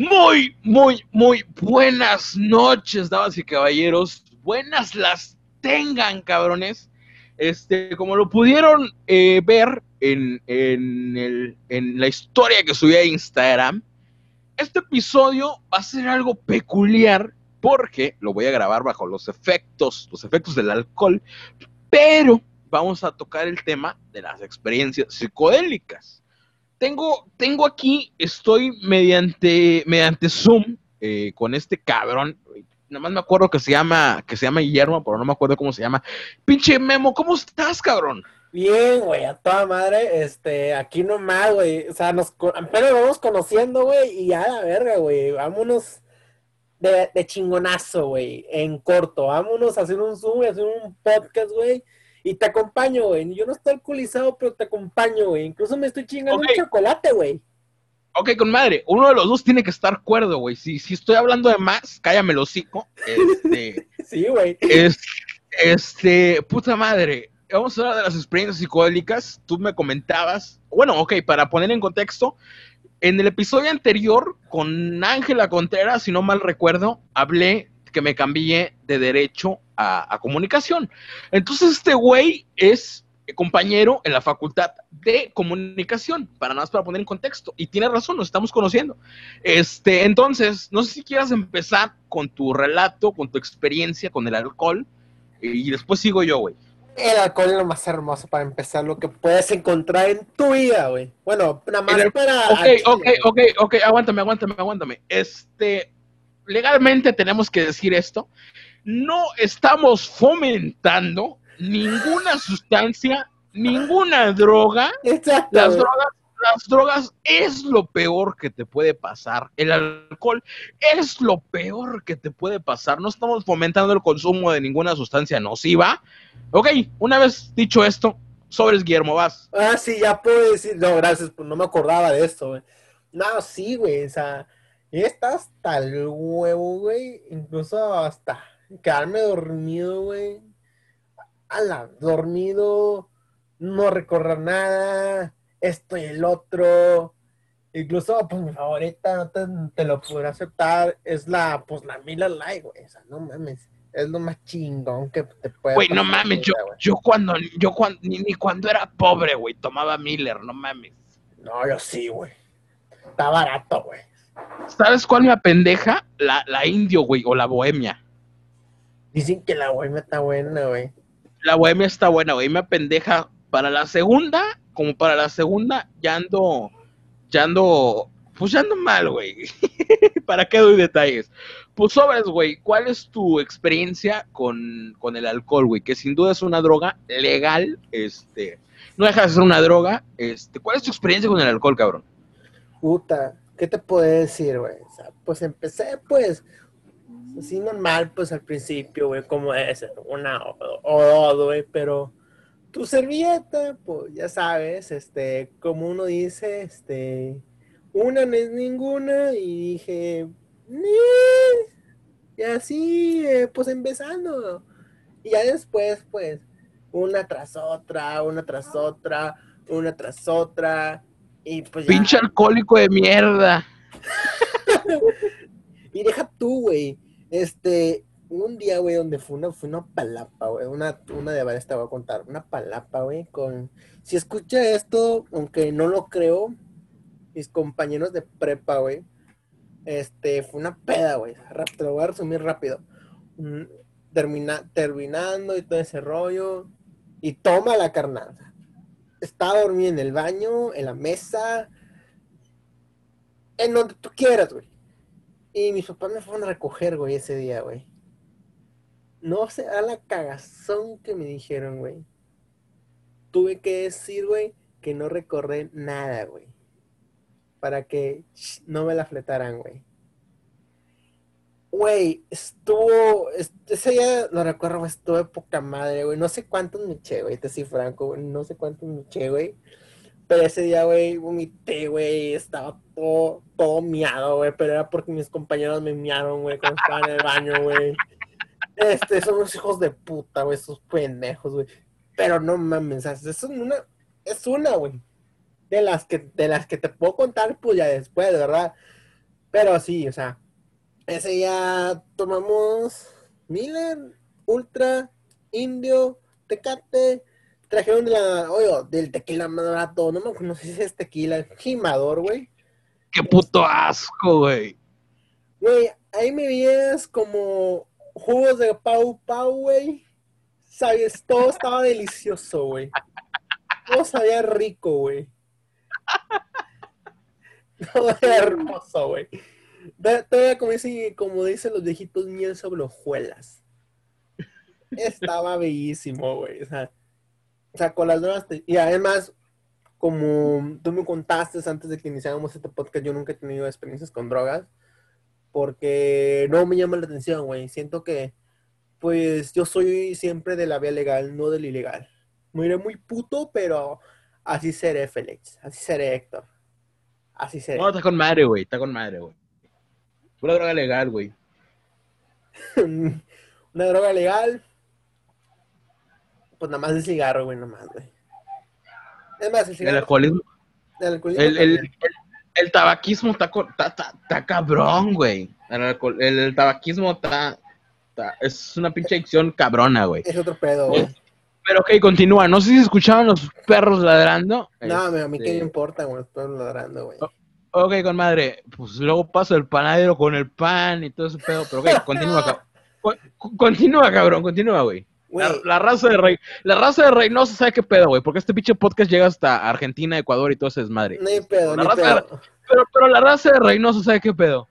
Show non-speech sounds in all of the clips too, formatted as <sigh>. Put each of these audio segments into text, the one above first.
Muy, muy, muy buenas noches, damas y caballeros. Buenas las tengan, cabrones. Este, como lo pudieron eh, ver en, en, el, en la historia que subí a Instagram, este episodio va a ser algo peculiar porque lo voy a grabar bajo los efectos, los efectos del alcohol, pero vamos a tocar el tema de las experiencias psicodélicas tengo, tengo aquí, estoy mediante, mediante Zoom eh, con este cabrón. Nada más me acuerdo que se llama, que se llama Guillermo, pero no me acuerdo cómo se llama. Pinche Memo, ¿cómo estás, cabrón? Bien, güey, a toda madre, este, aquí nomás, güey, o sea, nos apenas vamos conociendo, güey, y ya la verga, güey, vámonos de, de chingonazo, güey, en corto, vámonos a hacer un Zoom, a hacer un podcast, güey, y te acompaño, güey. Yo no estoy alcoholizado, pero te acompaño, güey. Incluso me estoy chingando un chocolate, güey. Ok, con madre. Uno de los dos tiene que estar cuerdo, güey. Si, si estoy hablando de más, cállame el hocico. Este, <laughs> sí, güey. este, puta madre. Vamos a hablar de las experiencias psicodélicas. Tú me comentabas. Bueno, ok, para poner en contexto, en el episodio anterior con Ángela Contreras, si no mal recuerdo, hablé que me cambié de derecho a, comunicación. Entonces este güey es compañero en la facultad de comunicación, para nada más para poner en contexto. Y tiene razón, nos estamos conociendo. Este, entonces, no sé si quieras empezar con tu relato, con tu experiencia con el alcohol, y después sigo yo, güey. El alcohol es lo más hermoso para empezar, lo que puedes encontrar en tu vida, güey. Bueno, nada más para. Ok, ok, ok, ok, aguántame, aguántame, aguántame. Este, legalmente tenemos que decir esto, no estamos fomentando ninguna sustancia, ninguna droga. Las drogas, las drogas es lo peor que te puede pasar. El alcohol es lo peor que te puede pasar. No estamos fomentando el consumo de ninguna sustancia nociva. Ok, una vez dicho esto, sobres Guillermo, vas. Ah, sí, ya puedo decir. No, gracias, pues no me acordaba de esto, güey. No, sí, güey, o sea y está hasta el huevo, güey. Incluso hasta quedarme dormido, güey. Ala, dormido, no recorrer nada, esto y el otro. Incluso, pues mi favorita, no te, lo podré aceptar, es la, pues la Miller Light, güey. O sea, no mames. Es lo más chingón que te puede Güey, no mames, yo, yo cuando, yo cuando, ni, ni cuando era pobre, güey, tomaba Miller, no mames. No, yo sí, güey. Está barato, güey. ¿Sabes cuál me apendeja? La, la indio, güey, o la bohemia. Dicen que la bohemia está buena, güey. La bohemia está buena, güey. Me apendeja para la segunda, como para la segunda, ya ando, ya ando, pues ya ando mal, güey. <laughs> ¿Para qué doy detalles? Pues sobres, güey, ¿cuál es tu experiencia con, con el alcohol, güey? Que sin duda es una droga legal, este, no deja de ser una droga, este, ¿cuál es tu experiencia con el alcohol, cabrón? Puta, ¿qué te puedo decir, güey? Pues empecé, pues, así normal, pues al principio, güey, como es, una o dos, güey, pero tu servilleta, pues ya sabes, este, como uno dice, este, una no es ninguna, y dije, y así, eh, pues empezando, y ya después, pues, una tras otra, una tras otra, una tras otra, y pues Pinche alcohólico de mierda. <laughs> y deja tú, güey. Este, un día, güey, donde fue una, fue una palapa, güey. Una, una de varias te voy a contar. Una palapa, güey, con. Si escucha esto, aunque no lo creo, mis compañeros de prepa, güey. Este, fue una peda, güey. Te lo voy a resumir rápido. Mm, termina, terminando y todo ese rollo. Y toma la carnal estaba dormido en el baño, en la mesa, en donde tú quieras, güey. Y mis papás me fueron a recoger, güey, ese día, güey. No sé, a la cagazón que me dijeron, güey. Tuve que decir, güey, que no recorré nada, güey. Para que no me la fletaran, güey. Güey, estuvo. Ese día lo recuerdo, estuvo de poca madre, güey. No sé cuántos me eché, güey, te soy franco, güey. No sé cuántos me eché, güey. Pero ese día, güey, vomité, güey. Estaba todo, todo miado, güey. Pero era porque mis compañeros me miaron, güey, cuando estaba en el baño, güey. Este, son unos hijos de puta, güey, esos pendejos, güey. Pero no mames, es una, es una, güey. De las que, de las que te puedo contar, pues ya después, ¿verdad? Pero sí, o sea, ese ya tomamos Miller, Ultra, Indio, Tecate, trajeron de la, oye, del tequila más barato, no me acuerdo si es tequila, Jimador, güey. Qué puto asco, güey. Güey, ahí me veías como jugos de Pau Pau, güey. Sabes, todo estaba delicioso, güey. Todo sabía rico, güey. <laughs> Todo era hermoso, güey. Todavía como dicen, como dicen los viejitos, miel sobre hojuelas. Estaba bellísimo, güey. O sea, o sea, con las drogas. Y además, como tú me contaste antes de que iniciáramos este podcast, yo nunca he tenido experiencias con drogas. Porque no me llama la atención, güey. Siento que, pues, yo soy siempre de la vía legal, no del ilegal. Me iré muy puto, pero así seré, Félix. Así seré, Héctor. Así seré. No, está con madre, güey. Está con madre, güey. Una droga legal, güey. <laughs> Una droga legal. Pues nada más el cigarro, güey, nada más, güey. Es más, el cigarro. El alcoholismo. El, alcoholismo El, tabaquismo está, está, está- cabrón, güey. El, tabaquismo está, está- Es una pinche adicción cabrona, güey. Es otro pedo, güey. Pero ok, continúa. No sé si escuchaban los perros ladrando. No, a mí qué me Este, importa, güey. Estoy ladrando, güey. Ok, con madre. Pues luego paso el panadero con el pan y todo ese pedo. Pero ok, continúa, cabrón. Con- Continúa, cabrón, continúa, güey. La, raza de Rey, la raza de Reynosa sabe qué pedo, güey, porque este pinche podcast llega hasta Argentina, Ecuador y todo ese desmadre. no hay pedo, La no hay raza- pedo. Pero, pero la raza de Reynosa sabe qué pedo.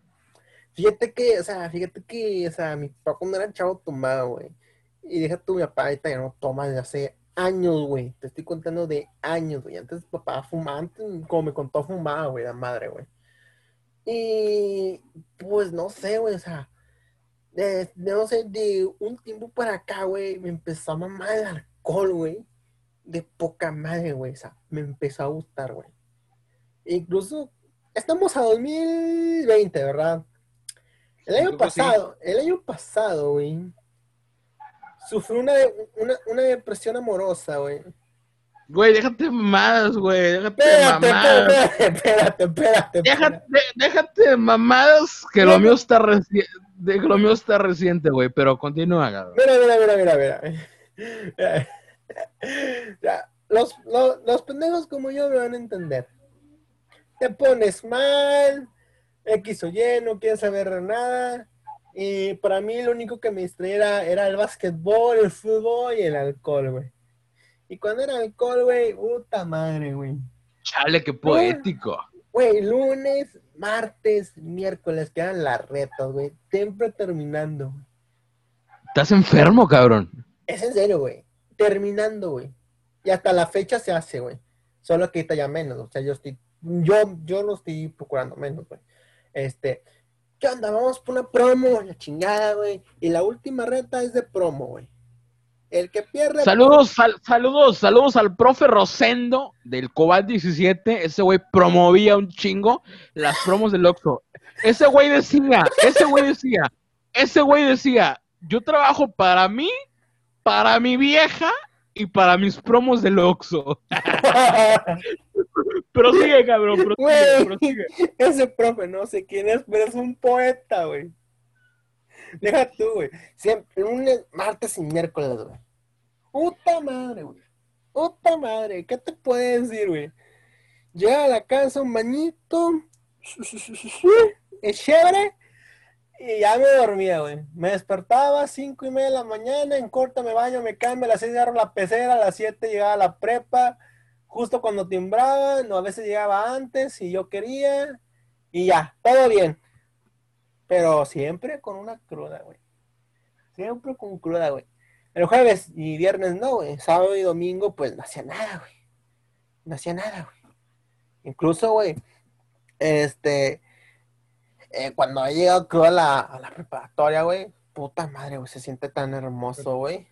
Fíjate que, o sea, fíjate que, o sea, mi papá cuando era chavo tomaba, güey. Y deja tú, mi papá ahorita ya no toma desde hace años, güey. Te estoy contando de años, güey. Antes papá fumaba, antes, como me contó, fumaba, güey, la madre, güey. Y, pues, no sé, güey, o sea, de, de, no sé, de un tiempo para acá, güey, me empezó a mamar el alcohol, güey. De poca madre, güey, o sea, me empezó a gustar, güey. Incluso, estamos a 2020, ¿verdad? El año sí. pasado, el año pasado, güey, sufrí una, una, una depresión amorosa, güey. Güey, déjate mamadas, güey, déjate Espérate, mamadas. espérate, espérate, espérate. Déjate, déjate mamadas que lo mío está reciente, que lo mío está reciente, güey, pero continúa, cabrón. Mira, mira, mira, mira, mira. <laughs> Ya, los, los, los pendejos como yo me van a entender. Te pones mal, X o Y, no quieres saber nada. Y para mí lo único que me distraía era, era el básquetbol, el fútbol y el alcohol, güey. Y cuando era alcohol, güey, puta madre, güey. Chale, qué poético. Güey, lunes, martes, miércoles, quedan las retas, güey. Siempre terminando, güey. Estás enfermo, cabrón. Es en serio, güey. Terminando, güey. Y hasta la fecha se hace, güey. Solo que ahorita ya menos. O sea, yo estoy. Yo, yo lo estoy procurando menos, güey. Este. ¿Qué onda? Vamos por una promo, la chingada, güey. Y la última reta es de promo, güey. El que pierde. Saludos, sal- saludos, saludos al profe Rosendo del Cobalt 17. Ese güey promovía un chingo las promos del Oxxo. Ese güey decía, ese güey decía, ese güey decía, yo trabajo para mí, para mi vieja y para mis promos del Oxxo. <laughs> <laughs> Pero sigue, cabrón, <laughs> prosigue, prosigue. Ese profe, no sé quién es, pero es un poeta, güey. Deja tú, güey. Siempre, lunes, martes y miércoles, güey. Puta madre, güey. Puta madre. ¿Qué te puede decir, güey? Llega a la casa un bañito. Es chévere. Y ya me dormía, güey. Me despertaba a cinco y media de la mañana. En corta me baño, me cambio. A las seis agarro la pecera. A las siete llegaba a la prepa. Justo cuando timbraban. O a veces llegaba antes si yo quería. Y ya, todo bien. Pero siempre con una cruda, güey. Siempre con cruda, güey. El jueves y viernes no, güey. Sábado y domingo, pues no hacía nada, güey. No hacía nada, güey. Incluso, güey, este, eh, cuando he llegado creo a la, a la preparatoria, güey, puta madre, güey, se siente tan hermoso, güey.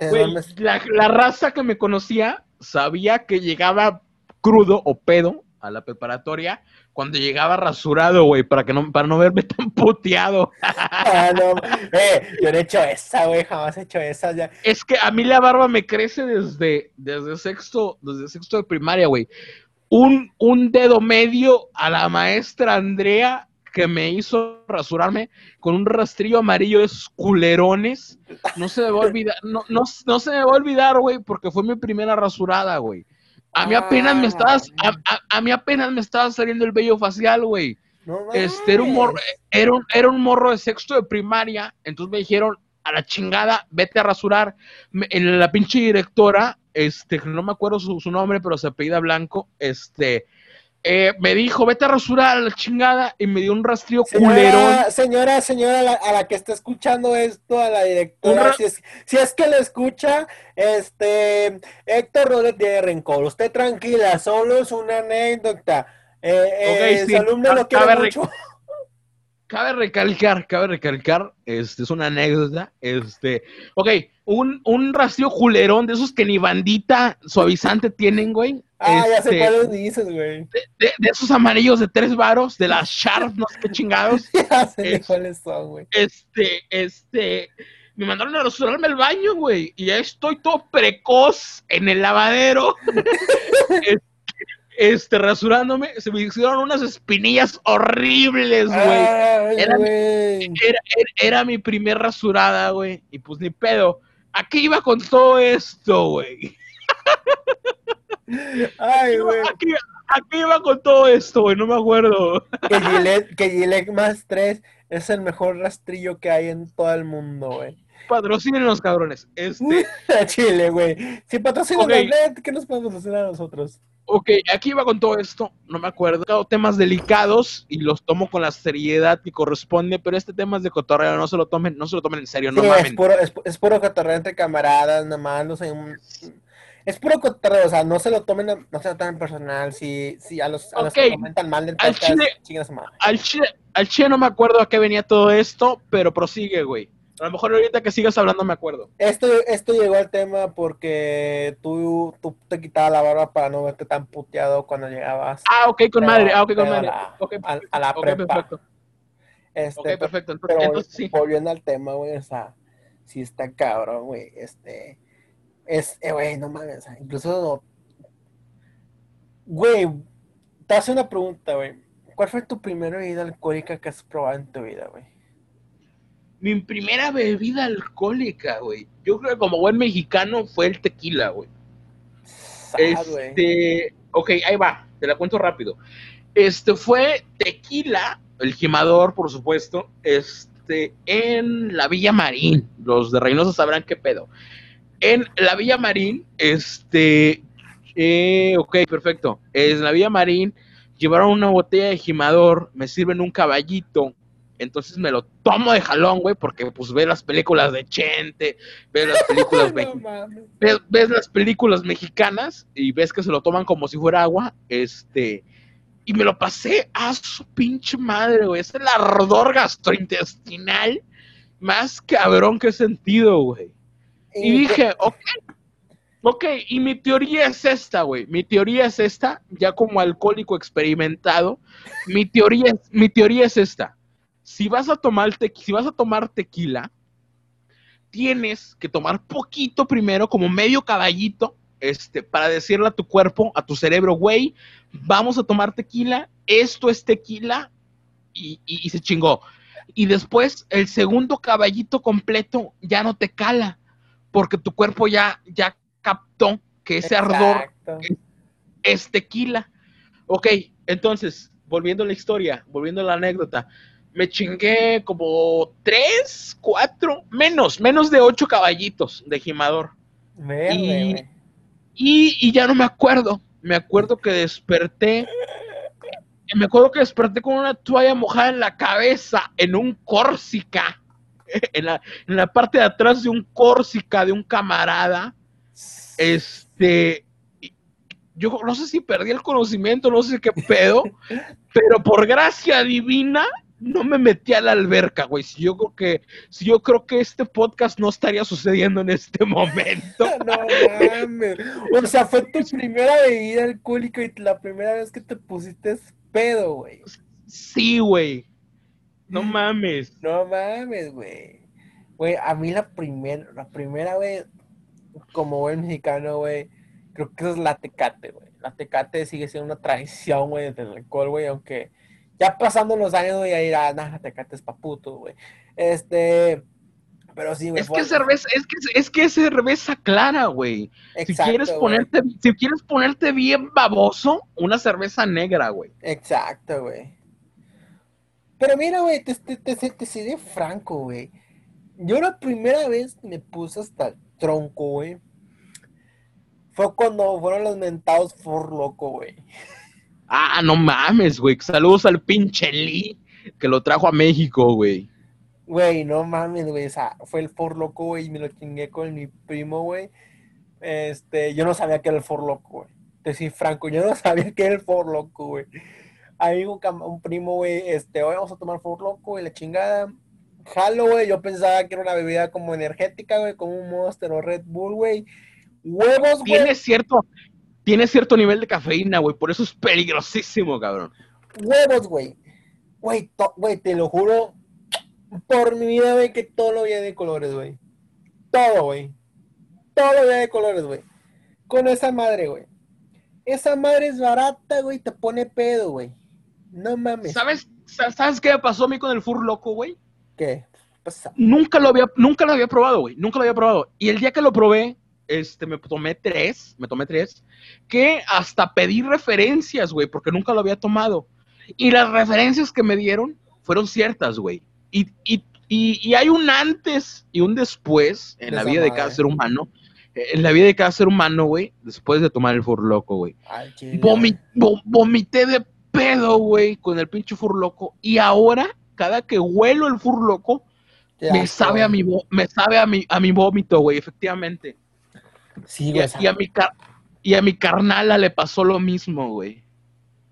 Güey, duermes- la, la raza que me conocía sabía que llegaba crudo o pedo a la preparatoria cuando llegaba rasurado, güey, para que no, para no verme <laughs> tan puteado. Ah, no, eh, yo no he hecho esa, güey, jamás he hecho esa. Ya. Es que a mí la barba me crece desde, desde sexto, desde sexto de primaria, güey. Un, un dedo medio a la maestra Andrea que me hizo rasurarme con un rastrillo amarillo de esos culerones. No se me va a olvidar, no, no, no se me va a olvidar, güey, porque fue mi primera rasurada, güey. A mí apenas me Ah, estabas, a, a- a mí apenas me estaba saliendo el vello facial, güey. No Este era un morro, era un, era un morro de sexto de primaria, entonces me dijeron, a la chingada, vete a rasurar. Me- en la pinche directora, este, no me acuerdo su, su nombre, pero se apellida Blanco, este, eh, me dijo, vete a rasurar a la chingada, y me dio un rastrillo culerón. Señora, señora, señora, a la, a la que está escuchando esto, a la directora, ra- si es, si es que le escucha, este, Héctor no le tiene rencor, usted tranquila, solo es una anécdota. Eh, eh, sí, su alumno lo quiere mucho. Cabe recalcar, cabe recalcar, este es una anécdota, este, ok, un, un rastrillo culerón de esos que ni bandita suavizante tienen, güey. Ah, ya sé este, cuáles dices, güey. de, de esos amarillos de tres varos, de las Sharp, no sé qué chingados. <laughs> Ya sé Es- cuáles son, güey. Este, este, me mandaron a rasurarme el baño, güey, y ya estoy todo precoz en el lavadero. <laughs> <laughs> este, este, rasurándome, se me hicieron unas espinillas horribles, güey. Era-. Era, era, era mi primer rasurada, güey, y pues ni pedo. ¿A qué iba con todo esto, güey? <laughs> Ay, güey. ¿A qué, a qué iba con todo esto, güey? No me acuerdo. Que Gillette, que Gillette más 3 es el mejor rastrillo que hay en todo el mundo, güey. Patrocinen los cabrones. Este, <laughs> Chile, güey. Si patrocinan Ok. a Gillette, ¿qué nos podemos patrocinar a nosotros? Ok, aquí iba con todo esto, no me acuerdo. Temas delicados y los tomo con la seriedad que corresponde, pero este tema es de cotorreo, no se lo tomen, no se lo tomen en serio, no Sí, es mamen. puro, es, es puro cotorreo entre camaradas, nada más. No sé, un- es puro cotorreo, o sea, no se lo tomen, no se lo tomen personal. Si, si a los, a los que comentan mal del Al podcast, chile- chinguen a su madre. Al chile, al chile no me acuerdo a qué venía todo esto, pero prosigue, güey. A lo mejor ahorita que sigas hablando me acuerdo. Esto, esto llegó al tema porque tú, tú te quitabas la barba para no verte tan puteado cuando llegabas Ah, ok, con Pero- madre. Ah, ok, con madre. la- Ok, a, a la ok, prepa. perfecto. Este, Ok, perfecto. Entonces, Pero entonces sí. volviendo al tema, güey, o sea, sí está cabrón, güey, este, es, eh, güey, no mames, incluso, güey, te hace una pregunta, güey, ¿cuál fue tu primera bebida alcohólica que has probado en tu vida, güey? Mi primera bebida alcohólica, güey. Yo creo que como buen mexicano fue el tequila, güey. Este, ok, ahí va, te la cuento rápido. Este fue tequila, el gimador, por supuesto, este, en la Villa Marín. Los de Reynosa sabrán qué pedo. En la Villa Marín, este, eh, ok, perfecto. En la Villa Marín llevaron una botella de gimador, me sirven un caballito. Entonces me lo tomo de jalón, güey, porque pues ves las películas de Chente, ves las películas <laughs> No ves, ves las películas mexicanas y ves que se lo toman como si fuera agua, este, y me lo pasé a su pinche madre, güey. Es el ardor gastrointestinal más cabrón que he sentido, güey. Y dije, ok, ok, y mi teoría es esta, güey. Mi teoría es esta, ya como alcohólico experimentado, mi teoría, mi teoría es esta. Si vas a tomar, te- si vas a tomar tequila, tienes que tomar poquito primero, como medio caballito, este, para decirle a tu cuerpo, a tu cerebro, güey, vamos a tomar tequila, esto es tequila, y, y- y se chingó. Y después, el segundo caballito completo ya no te cala, porque tu cuerpo ya, ya captó que ese ardor Exacto. es tequila. Ok, entonces, volviendo a la historia, volviendo a la anécdota, me chingué como tres, cuatro, menos, menos de ocho caballitos de gimador. Verde, y-. Y, y ya no me acuerdo. Me acuerdo que desperté. Me acuerdo que desperté con una toalla mojada en la cabeza, en un Córsica. <laughs> En la, en la parte de atrás de un Córsica de un camarada. Este. Yo no sé si perdí el conocimiento, no sé qué pedo, <laughs> pero por gracia divina no me metí a la alberca, güey. Si yo creo que, si yo creo que este podcast no estaría sucediendo en este momento. <laughs> No mames. O sea, fue tu primera bebida alcohólica y la primera vez que te pusiste pedo, güey. Sí, güey. No mames. No mames, güey. Güey, a mí la primera, la primera, güey, como buen mexicano, güey, creo que es la tecate, güey. La tecate sigue siendo una tradición, güey, del alcohol, güey, aunque Ya pasando los años, güey, ahí irá, nada, te cates pa' puto, güey. Este, pero sí, güey. Es que es cerveza, es que, es que es cerveza clara, güey. Si quieres ponerte, si quieres ponerte bien baboso, una cerveza negra, güey. Exacto, güey. Pero mira, güey, te, te, te, te seré franco, güey. Yo la primera vez me puse hasta el tronco, güey. Fue cuando fueron los mentados For Loco, güey. <laughs> Ah, no mames, güey. Saludos al pinche Lee que lo trajo a México, güey. Güey, no mames, güey. O sea, fue el For Loco, güey, y me lo chingué con mi primo, güey. Este, yo no sabía que era el For Loco, güey. Te soy franco, yo no <laughs> sabía que era el For Loco, güey. Ahí un, un primo, güey, este, hoy vamos a tomar For Loco, y la chingada. Jalo, güey, yo pensaba que era una bebida como energética, güey, como un Monster o Red Bull, güey. Huevos, güey. Tiene cierto, tiene cierto nivel de cafeína, güey, por eso es peligrosísimo, cabrón. Huevos, güey. Güey, güey, te lo juro, por mi vida, güey, que todo lo veía de colores, güey. Todo, güey. Todo lo veía de colores, güey. Con esa madre, güey. Esa madre es barata, güey, te pone pedo, güey. No mames. ¿Sabes, ¿Sabes qué pasó a mí con el Fur Loco, güey? ¿Qué? Nunca lo había, nunca lo había probado, güey. Nunca lo había probado. Y el día que lo probé, este, me tomé tres, me tomé tres, que hasta pedí referencias, güey, porque nunca lo había tomado. Y las referencias que me dieron fueron ciertas, güey. Y, y, y, hay un antes y un después en la vida de cada ser humano. En la vida de cada ser humano, güey, después de tomar el furloco, güey. vomité de pedo, güey, con el pinche furloco. Y ahora, cada que huelo el furloco, me sabe, a mi, me sabe a mi, a mi vómito, güey, efectivamente. Sí, güey. Y, a mi y a mi carnala le pasó lo mismo, güey.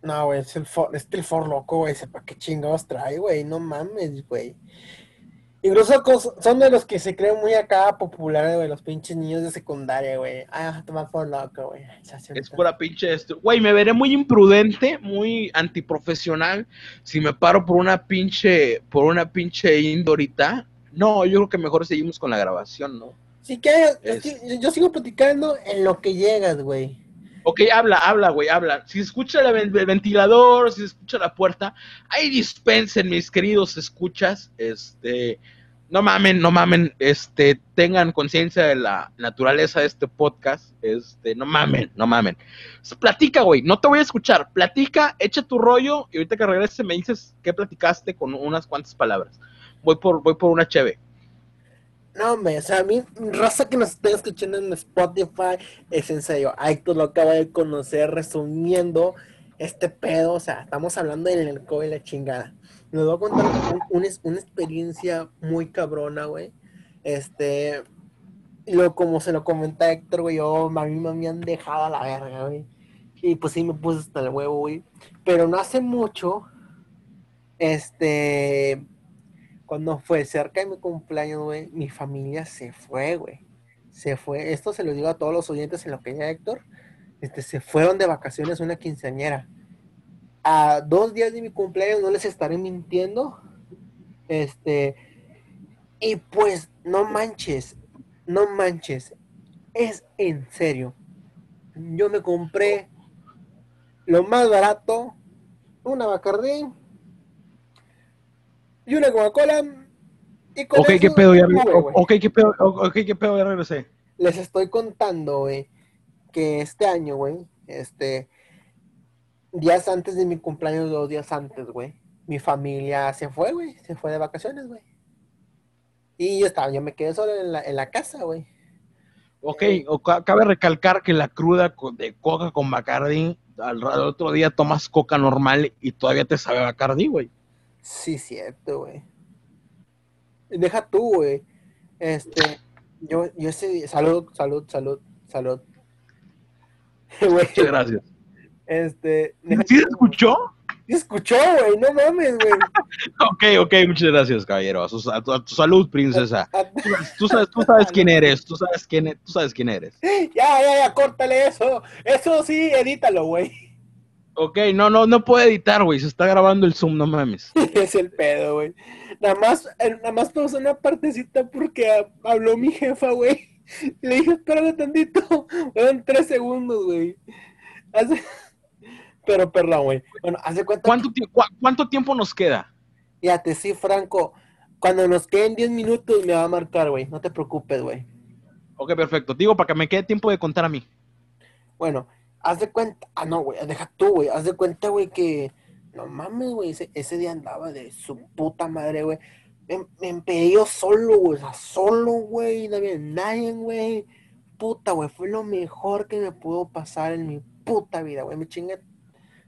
No, güey, es el for, es el for loco, güey. Sepa qué chingados trae, güey. No mames, güey. Incluso son de los que se creen muy acá populares, güey, los pinches niños de secundaria, güey. Ah, toma for loco, güey. Es pura pinche esto. Güey, me veré muy imprudente, muy antiprofesional si me paro por una pinche, por una pinche indorita. No, yo creo que mejor seguimos con la grabación, ¿no? Sí que, yo sigo platicando en lo que llegas, güey. Ok, habla, habla, güey, habla. Si escucha el, ventilador, si escucha la puerta, ahí dispensen, mis queridos escuchas. Este, no mamen, no mamen, este, tengan conciencia de la naturaleza de este podcast. Este, no mamen, no mamen. Platica, güey, no te voy a escuchar. Platica, echa tu rollo y ahorita que regrese me dices qué platicaste con unas cuantas palabras. Voy por, voy por una cheve. No, hombre, o sea, a mí, raza que nos está escuchando en Spotify, es en serio. Héctor lo acaba de conocer resumiendo este pedo. O sea, estamos hablando del y la chingada. Nos voy a contar una, experiencia muy cabrona, güey. Este, lo, como se lo comenta Héctor, güey, yo, a mí me han dejado a la verga, güey. Y pues sí me puse hasta el huevo, güey. Pero no hace mucho, este, cuando fue cerca de mi cumpleaños, güey, mi familia se fue, güey. Se fue, esto se lo digo a todos los oyentes en lo que ya Héctor, este, se fueron de vacaciones una quinceañera. A dos días de mi cumpleaños, no les estaré mintiendo. Este, y pues, no manches, no manches, es en serio. Yo me compré lo más barato, una Bacardí, y una Coca-Cola. ok, qué pedo, ya ok, qué pedo, ok, qué pedo, ya regresé. Les estoy contando, güey, que este año, güey, este, días antes de mi cumpleaños, dos días antes, güey, mi familia se fue, güey, se fue de vacaciones, güey. Y yo estaba, yo me quedé solo en la, en la casa, güey. Ok, cabe recalcar que la cruda de coca con Bacardi, al, al, otro día tomas coca normal y todavía te sabe Bacardi, güey. Sí, cierto, güey. Deja tú, güey. Este, yo, yo ese salud, salud, salud, salud. <laughs> Muchas gracias. Este. ¿Sí se escuchó? Sí escuchó, güey, no mames, güey. <laughs> ok, ok, muchas gracias, caballero. A, tu, salud, princesa. Tú, sabes, tú sabes quién eres, tú sabes quién, e, tú sabes quién eres. <laughs> Ya, ya, ya, córtale eso. Eso sí, edítalo, güey. Ok, no, no, no puedo editar, güey. Se está grabando el Zoom, no mames. <laughs> es el pedo, güey. Nada más, eh, nada más puse una partecita porque habló mi jefa, güey. <laughs> Le dije, espérame tantito. <laughs> Fueron tres segundos, güey. Pero perdón, güey. Bueno, haz de cuenta. ¿Cuánto, ¿Cuánto tiempo nos queda? Fíjate, sí, Franco. Cuando nos queden 10 minutos me va a marcar, güey. No te preocupes, güey. Ok, perfecto. Digo, para que me quede tiempo de contar a mí. Bueno, haz de cuenta. Ah, no, güey. Deja tú, güey. Haz de cuenta, güey, que. No mames, güey. Ese, día andaba de su puta madre, güey. Me, me solo, güey. O sea, solo, güey. No había nadie, güey. Puta, güey. Fue lo mejor que me pudo pasar en mi puta vida, güey. Me chingué.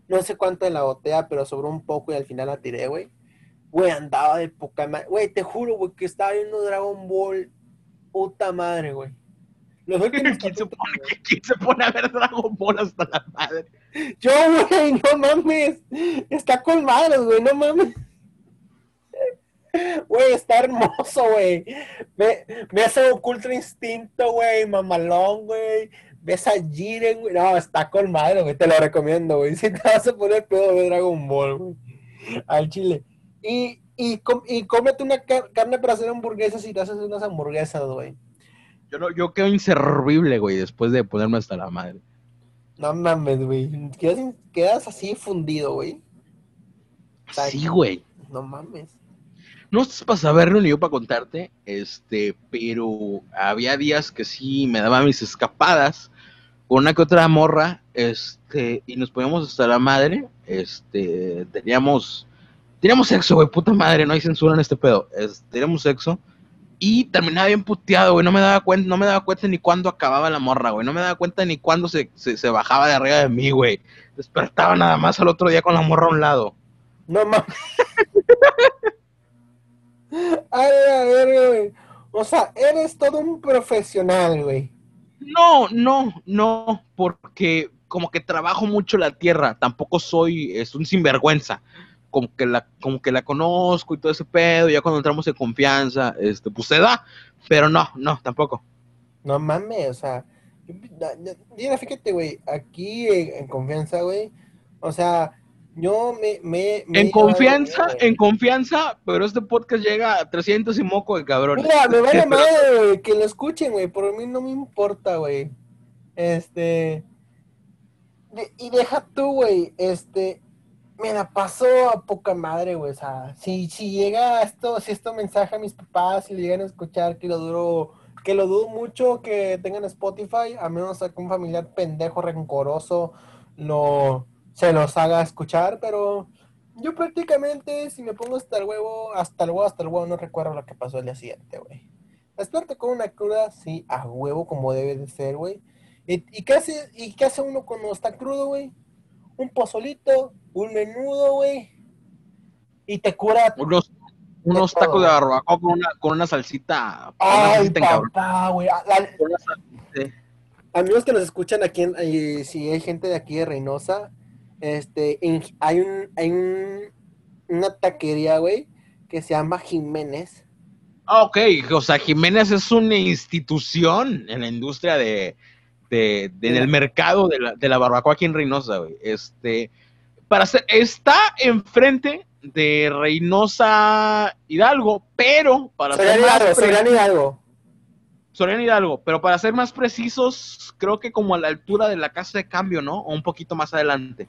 No sé cuánto de la botella, pero sobró un poco y al final la tiré, güey. Güey, andaba de poca madre. Güey, te juro, güey, que estaba viendo Dragon Ball. Puta madre, güey. <laughs> ¿Quién, se pone, ¿Quién se pone a ver Dragon Ball hasta la madre? Yo, güey, no mames. Está con madres, güey, no mames. Güey, está hermoso, güey. Me, me hace un ultra instinto, güey, mamalón, güey. Ves a Jiren, güey. No, está con madre, güey. Te lo recomiendo, güey. <laughs> Si te vas a poner pedo de Dragon Ball, güey. Al chile. Y, y, y cómete una carne para hacer hamburguesas y te haces unas hamburguesas, güey. Yo, no, yo quedo inservible, güey, después de ponerme hasta la madre. No mames, güey. Quedas, quedas así fundido, güey. Sí, güey. No mames. No estás para saberlo ni yo para contarte, este, pero había días que sí me daba mis escapadas con una que otra morra, este, y nos poníamos hasta la madre, este, teníamos Teníamos sexo, güey, puta madre, no hay censura en este pedo. teníamos sexo. Y terminaba bien puteado, güey. No me daba cuenta, no me daba cuenta ni cuándo acababa la morra, güey. No me daba cuenta ni cuándo se, se, bajaba de arriba de mí, güey. Despertaba nada más al otro día con la morra a un lado. No mames. <laughs> Ay, a ver, güey. O sea, eres todo un profesional, güey. No, no, no, porque como que trabajo mucho la tierra. Tampoco soy, es un sinvergüenza como que la, como que la conozco y todo ese pedo, ya cuando entramos en confianza, este, pues se da, pero no, no, tampoco. No mames, o sea, mira, fíjate, güey, aquí en, confianza, güey, o sea, yo me... me, en confianza, en confianza, pero este podcast llega a 300 y moco de cabrón. Mira, me vale madre, güey, que lo escuchen, güey, por mí no me importa, güey. Este... y deja tú, güey, este, me la pasó a poca madre, güey. O sea, si, si llega esto, si esto mensaje a mis papás, si le llegan a escuchar que lo duro, que lo dudo mucho que tengan Spotify, a menos que un familiar pendejo, rencoroso, no se los haga escuchar, pero yo prácticamente, si me pongo hasta el huevo, hasta el huevo, hasta el huevo, no recuerdo lo que pasó el día siguiente, güey. Despierto con una cruda, sí, a huevo, como debe de ser, güey. ¿Y, y, qué hace, ¿Y qué hace uno cuando está crudo, güey? Un pozolito, un menudo, güey. Y te cura. Unos, unos tacos de barbacoa con una, con una salsita. Ay, papá, güey. Amigos que nos escuchan aquí, en, si hay gente de aquí de Reynosa, este, hay un, hay un, una taquería, güey, que se llama Jiménez. Ah, ok, o sea, Jiménez es una institución en la industria de, de, del mercado de la, de la barbacoa aquí en Reynosa, güey. Este, para ser, está enfrente de Reynosa Hidalgo, pero para ser más Soriano Hidalgo. Soriano Hidalgo, pero para ser más precisos, creo que como a la altura de la casa de cambio, ¿no? O un poquito más adelante.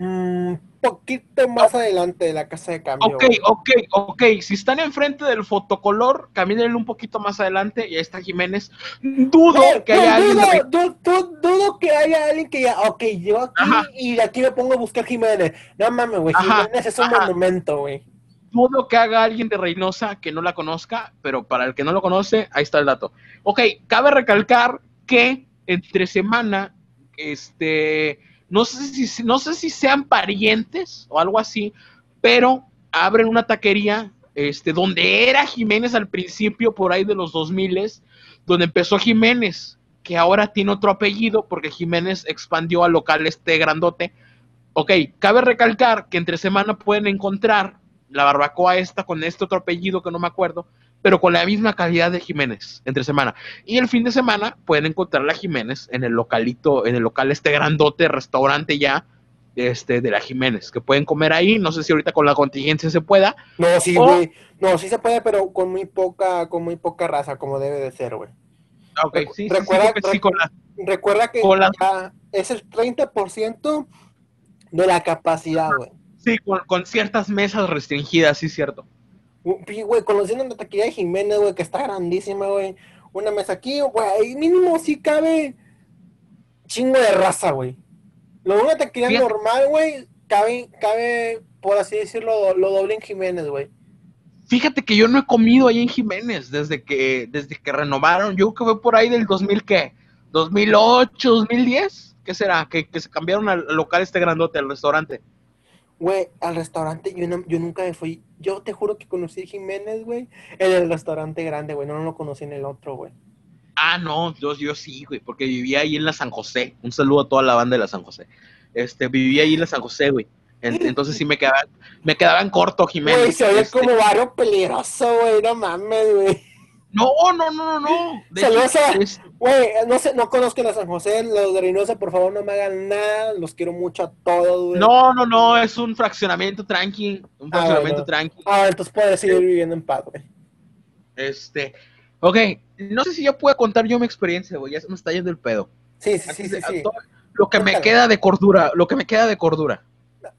Un mm, poquito más adelante de la casa de cambio. Ok, ok, ok. Si están enfrente del fotocolor, caminen un poquito más adelante y ahí está Jiménez. Dudo que haya alguien. Dudo, que haya alguien que ya. Ok, yo aquí y aquí me pongo a buscar Jiménez. No mames, güey. Jiménez es un monumento, güey. Dudo que haga alguien de Reynosa que no la conozca, pero para el que no lo conoce, ahí está el dato. Ok, cabe recalcar que entre semana, este no sé si, no sé si sean parientes o algo así, pero abren una taquería este, donde era Jiménez al principio, por ahí de los 2000, donde empezó Jiménez, que ahora tiene otro apellido porque Jiménez expandió al local este grandote. Ok, cabe recalcar que entre semana pueden encontrar la barbacoa esta con este otro apellido que no me acuerdo, pero con la misma calidad de Jiménez entre semana. Y el fin de semana pueden encontrar a Jiménez en el localito, en el local este grandote, restaurante ya, este, de la Jiménez, que pueden comer ahí, no sé si ahorita con la contingencia se pueda. No, sí, güey, no, sí se puede, pero con muy poca, con muy poca raza, como debe de ser, güey. Ah, ok, sí, recuerda, sí, recuerda que es el 30% De la capacidad, güey. Sí, con, con ciertas mesas restringidas, sí, cierto. Güey, conociendo la taquería de Jiménez, güey, que está grandísima, güey. Una mesa aquí, güey, mínimo sí cabe chingo de raza, güey. Lo de una Fíjate. normal, güey, cabe, cabe, por así decirlo, lo doble en Jiménez, güey. Fíjate que yo no he comido ahí en Jiménez desde que, desde que renovaron. Yo creo que fue por ahí del 2000, ¿qué? 2008, 2010. ¿Qué será? Que, que se cambiaron al local este grandote, al restaurante. Güey, al restaurante yo, no- yo nunca me fui. Yo te juro que conocí a Jiménez, güey, en el restaurante grande, güey. No, no lo conocí en el otro, güey. Ah, no, yo, yo sí, güey, porque vivía ahí en la San José. Un saludo a toda la banda de la San José. Este, vivía ahí en la San José, güey. En- <laughs> Entonces sí me quedaba, me quedaba en corto, Jiménez. Güey, se oye Este, como barrio peligroso, güey. No mames, güey. No, no, no, no, no. Saludos a- es- Güey, no sé, no conozco a San José, los de Reynosa, por favor, no me hagan nada, los quiero mucho a todos, güey. no, no, no, es un fraccionamiento tranqui, un Ah, fraccionamiento bueno. tranqui. Ah, entonces puedes seguir viviendo en paz, güey. Este, ok, no sé si ya puedo contar yo mi experiencia, güey, ya se me está yendo el pedo. Sí, sí, sí, sí, de- sí. todo Lo que me queda de cordura, lo que me queda de cordura.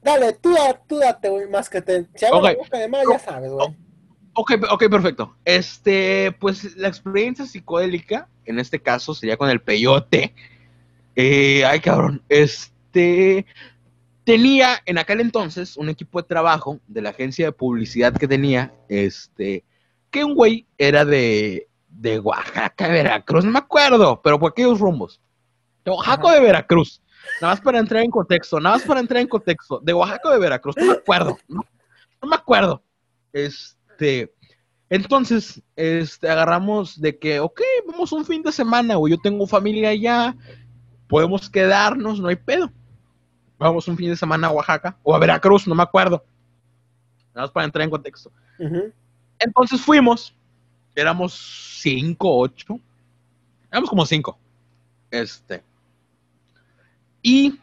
Dale, tú, tú date, güey, más que te... Si hago Ok. la boca de más, ya sabes, güey. Ok, ok, perfecto. Este, pues la experiencia psicodélica, en este caso sería con el peyote. Eh, ay, cabrón. Este, tenía en aquel entonces un equipo de trabajo de la agencia de publicidad que tenía, este, que un güey era de, de Oaxaca, Veracruz, no me acuerdo, pero por aquellos rumbos. De Oaxaca Ajá. de Veracruz. Nada más para entrar en contexto, nada más para entrar en contexto. De Oaxaca de Veracruz, no me acuerdo. No, no me acuerdo. Este, entonces, este, agarramos de que, ok, vamos un fin de semana, güey, yo tengo familia allá, podemos quedarnos, no hay pedo. Vamos un fin de semana a Oaxaca o a Veracruz, no me acuerdo. Nada más para entrar en contexto. Entonces fuimos, éramos cinco, ocho, éramos como cinco. Este. Y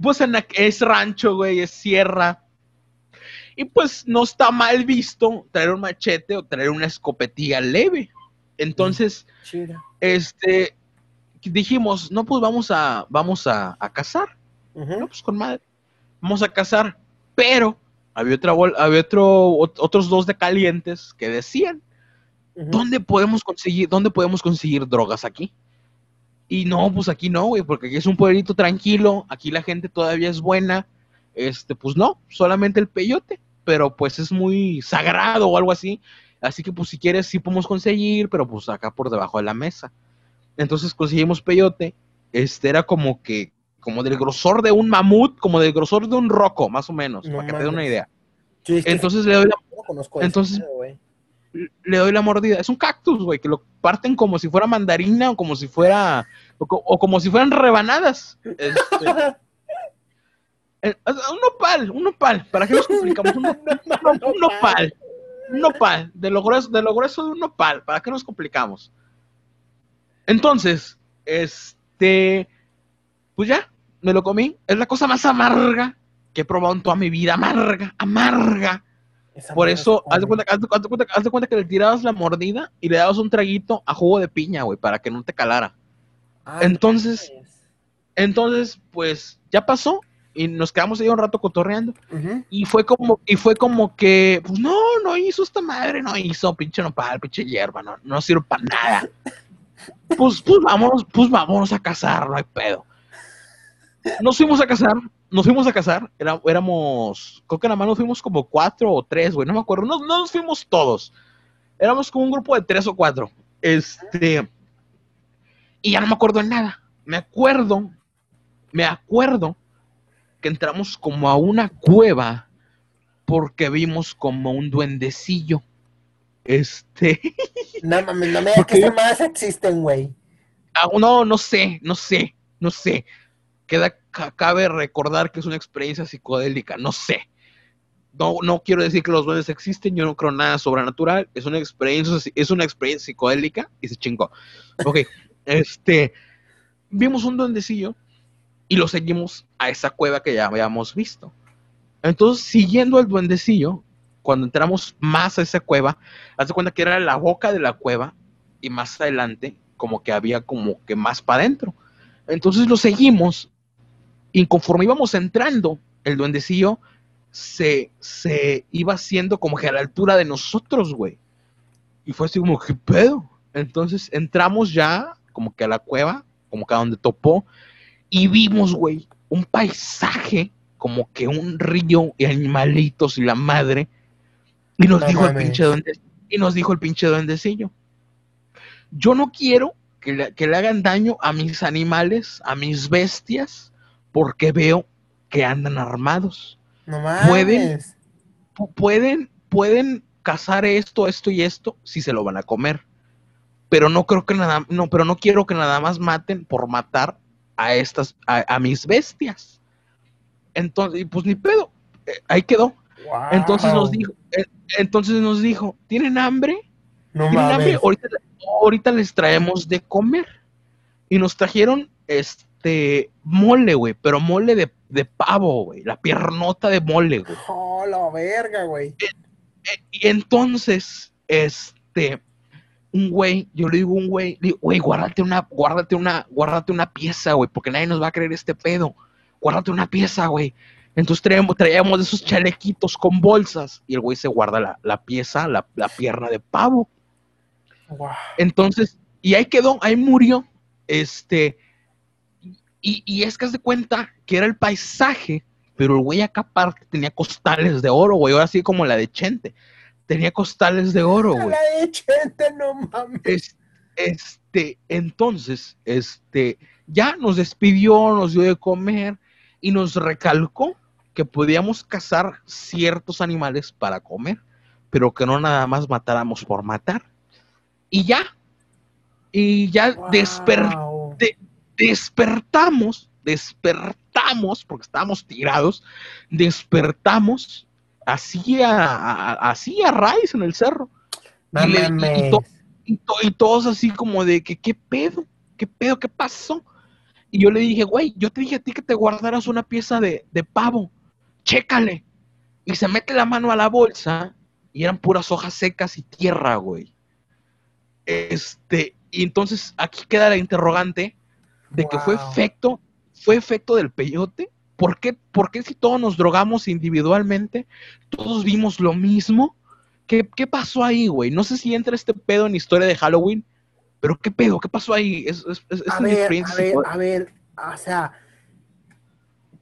pues en la- es rancho, güey, es sierra. Y pues no está mal visto traer un machete o traer una escopetilla leve. Entonces, Chida. este, dijimos, no, pues vamos a, vamos a, a cazar. No, pues con madre. Vamos a cazar. Pero había otra había otro, ot- otros dos de calientes que decían. ¿dónde podemos conseguir, dónde podemos conseguir drogas aquí? Y no, pues aquí no, güey, porque aquí es un pueblito tranquilo, aquí la gente todavía es buena. Este, pues no, solamente el peyote, pero pues es muy sagrado o algo así. Así que pues si quieres sí podemos conseguir, pero pues acá por debajo de la mesa. Entonces conseguimos peyote. Este era como que, como del grosor de un mamut, como del grosor de un roco, más o menos, No para que te dé una idea. Sí, es que Entonces le doy la no conozco ese entonces- le doy la mordida. Es un cactus, güey, que lo parten como si fuera mandarina o como si fuera, o como si fueran rebanadas. <laughs> Este, eh, un nopal, un nopal, ¿para qué nos complicamos? Un, un- <laughs> un nopal, un nopal, de lo, grueso, de lo grueso de un nopal, ¿para qué nos complicamos? Entonces, este, pues ya, me lo comí. Es la cosa más amarga que he probado en toda mi vida, amarga, amarga. Esa Por eso, haz de, cuenta, haz, de, haz de cuenta, haz de cuenta que le tirabas la mordida y le dabas un traguito a jugo de piña, güey, para que no te calara. Ah, entonces-. Entonces, pues, ya pasó y nos quedamos ahí un rato cotorreando. Y fue como, y fue como que, pues no, no hizo esta madre, no hizo, pinche nopal, pinche hierba, no, no sirve para nada. Pues, pues vámonos, pues vámonos a cazar, no hay pedo. Nos fuimos a cazar, nos fuimos a cazar, era- éramos, creo que nada más nos fuimos como cuatro o tres, güey, no me acuerdo, no, no nos fuimos todos. Éramos como un grupo de tres o cuatro. Este, y ya no me acuerdo de nada. Me acuerdo, me acuerdo que entramos como a una cueva porque vimos como un duendecillo. Este, <laughs> No mames, no me digas que esas madres existen, güey. ah, no, no sé, no sé, no sé. Queda, ca- cabe recordar que es una experiencia psicodélica, no sé. No, no quiero decir que los duendes existen, yo no creo nada sobrenatural, es una experiencia, es una experiencia psicodélica y se chingó. Ok, <laughs> este, vimos un duendecillo y lo seguimos a esa cueva que ya habíamos visto. Entonces, siguiendo al duendecillo, cuando entramos más a esa cueva, haz de cuenta que era la boca de la cueva y más adelante como que había como que más para adentro. Entonces lo seguimos y conforme íbamos entrando, el duendecillo se, se iba haciendo como que a la altura de nosotros, güey. Y fue así como, ¿qué pedo? Entonces entramos ya como que a la cueva, como que a donde topó, y vimos, güey, un paisaje, como que un río y animalitos y la madre. Y nos No dijo el pinche duende, y nos dijo el pinche duendecillo. Yo no quiero que le, que le hagan daño a mis animales, a mis bestias, porque veo que andan armados. No mames. Pueden- Pu- Pueden, pueden cazar esto, esto y esto si se lo van a comer. Pero no creo que nada, no, pero no quiero que nada más maten por matar a estas, a, a mis bestias. Entonces, y pues ni pedo. eh, ahí quedó. Wow. Entonces nos dijo, eh, entonces nos dijo, ¿tienen hambre? No ¿Tienen hambre? mames. Ahorita, ahorita les traemos de comer. Y nos trajeron este mole, güey, pero mole de, de pavo, güey, la piernota de mole, güey. Oh, la verga, güey. Eh, Y entonces, este, un güey, yo le digo a un güey, le digo, güey, guárdate una, guárdate una, guárdate una pieza, güey, porque nadie nos va a creer este pedo. Guárdate una pieza, güey. Entonces traíamos, traíamos esos chalequitos con bolsas y el güey se guarda la, la pieza, la, la pierna de pavo. Wow. Entonces, y ahí quedó, ahí murió. Este, y, y es que de cuenta que era el paisaje, pero el güey acá aparte tenía costales de oro, güey, ahora sí como la de Chente. Tenía costales de oro, güey. No mames. Es- este, entonces, este, ya nos despidió, nos dio de comer y nos recalcó que podíamos cazar ciertos animales para comer, pero que no nada más matáramos por matar. Y ya, y ya desper- despertamos, despertamos, porque estábamos tirados, despertamos así a, a- así a raíz en el cerro. No y le- y- y mames. to- Y, to- y todos así como de que, ¿qué pedo? ¿Qué pedo? ¿Qué pasó? Y yo le dije, güey, yo te dije a ti que te guardaras una pieza de, de pavo. Chécale. Y se mete la mano a la bolsa y eran puras hojas secas y tierra, güey. Este, y entonces aquí queda la interrogante de que fue efecto, fue efecto del peyote. ¿Por qué, ¿Por qué si todos nos drogamos individualmente, todos vimos lo mismo? ¿Qué, qué pasó ahí, güey? No sé si entra este pedo en historia de Halloween, pero ¿qué pedo? ¿Qué pasó ahí? Es, es, es- es A ver, a ver, a ver, o sea,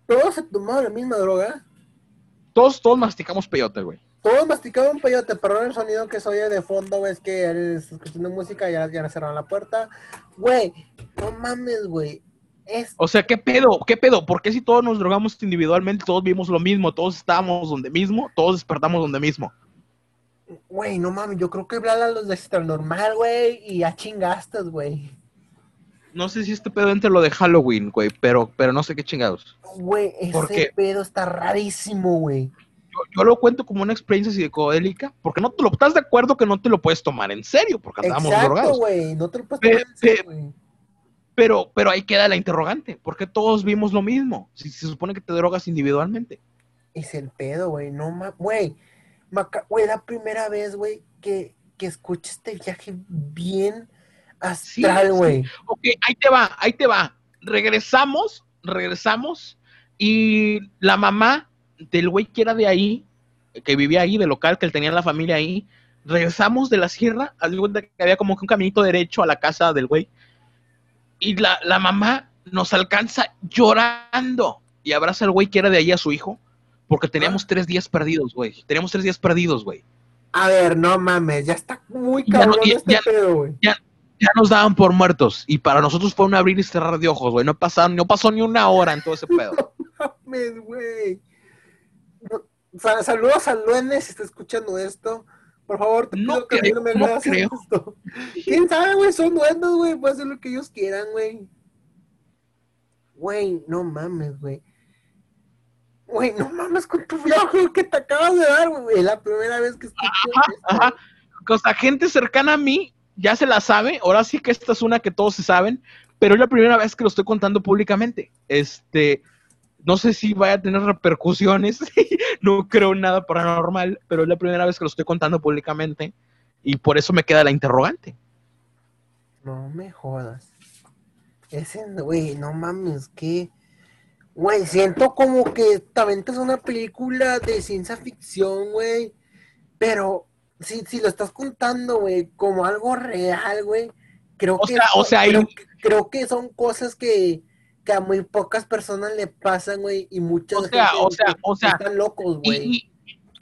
todos se tomaron la misma droga, Todos, todos masticamos peyote, güey. todos masticaban peyote, perdón el sonido que se oye de fondo, güey, es que eres escuchando música y ya, ya cerraron la puerta. Güey, no mames, güey. Es, O sea, ¿qué pedo? ¿Qué pedo? ¿Por qué si todos nos drogamos individualmente, todos vimos lo mismo, todos estábamos donde mismo, todos despertamos donde mismo? güey, no mames, yo creo que hablar a los de extra normal, güey, y ya chingaste, güey. No sé si este pedo entra en lo de Halloween, güey, pero, pero no sé qué chingados. Güey, ¿Por ese pedo está rarísimo, güey. Yo, yo lo cuento como una experiencia psicodélica, porque no te lo estás de acuerdo que no te lo puedes tomar en serio, porque andamos Exacto, drogados. güey, no te lo puedes tomar en serio, güey. Pero, pero ahí queda la interrogante, porque todos vimos lo mismo. Si se supone que te drogas individualmente. Es el pedo, güey. No mames, güey. Güey, la primera vez, güey, que, que escuché este viaje bien Sí, astral, sí. güey. Ok, ahí te va, ahí te va. Regresamos, regresamos, y la mamá del güey que era de ahí, que vivía ahí, de local, que él tenía la familia ahí, regresamos de la sierra, cuenta que había como que un caminito derecho a la casa del güey, y la, la mamá nos alcanza llorando y abraza al güey que era de ahí a su hijo, porque teníamos tres días perdidos, güey. Teníamos tres días perdidos, güey. A ver, no mames, ya está muy no- cabrón ya- este ya- pedo, güey. Ya nos daban por muertos, y para nosotros fue un abrir y cerrar de ojos, güey. No pasaron, no pasó ni una hora en todo ese <laughs> pedo. mames, güey. No, sa- saludos al duende si está escuchando esto. Por favor, te No pido que creo, no me no hagas creo. esto. ¿Quién sabe, güey? Son duendes, güey. Pueden hacer lo que ellos quieran, güey. Güey, no mames, güey. Güey, no mames con tu viaje que te acabas de dar, güey. Es la primera vez que escucho esto. Ajá. O sea, gente cercana a mí ya se la sabe. Ahora sí que esta es una que todos se saben, pero es la primera vez que lo estoy contando públicamente. Este, no sé si vaya a tener repercusiones. <laughs> no creo nada paranormal, pero es la primera vez que lo estoy contando públicamente y por eso me queda la interrogante. No me jodas. Ese, güey, no mames, que. Güey, siento como que también es una película de ciencia ficción, güey. Pero si, si lo estás contando, güey, como algo real, güey, creo O que, sea, o sea, creo, que- creo que son cosas que, que a muy pocas personas le pasan, güey, y muchas O sea, gente o sea, que- o sea, están locos, güey. y-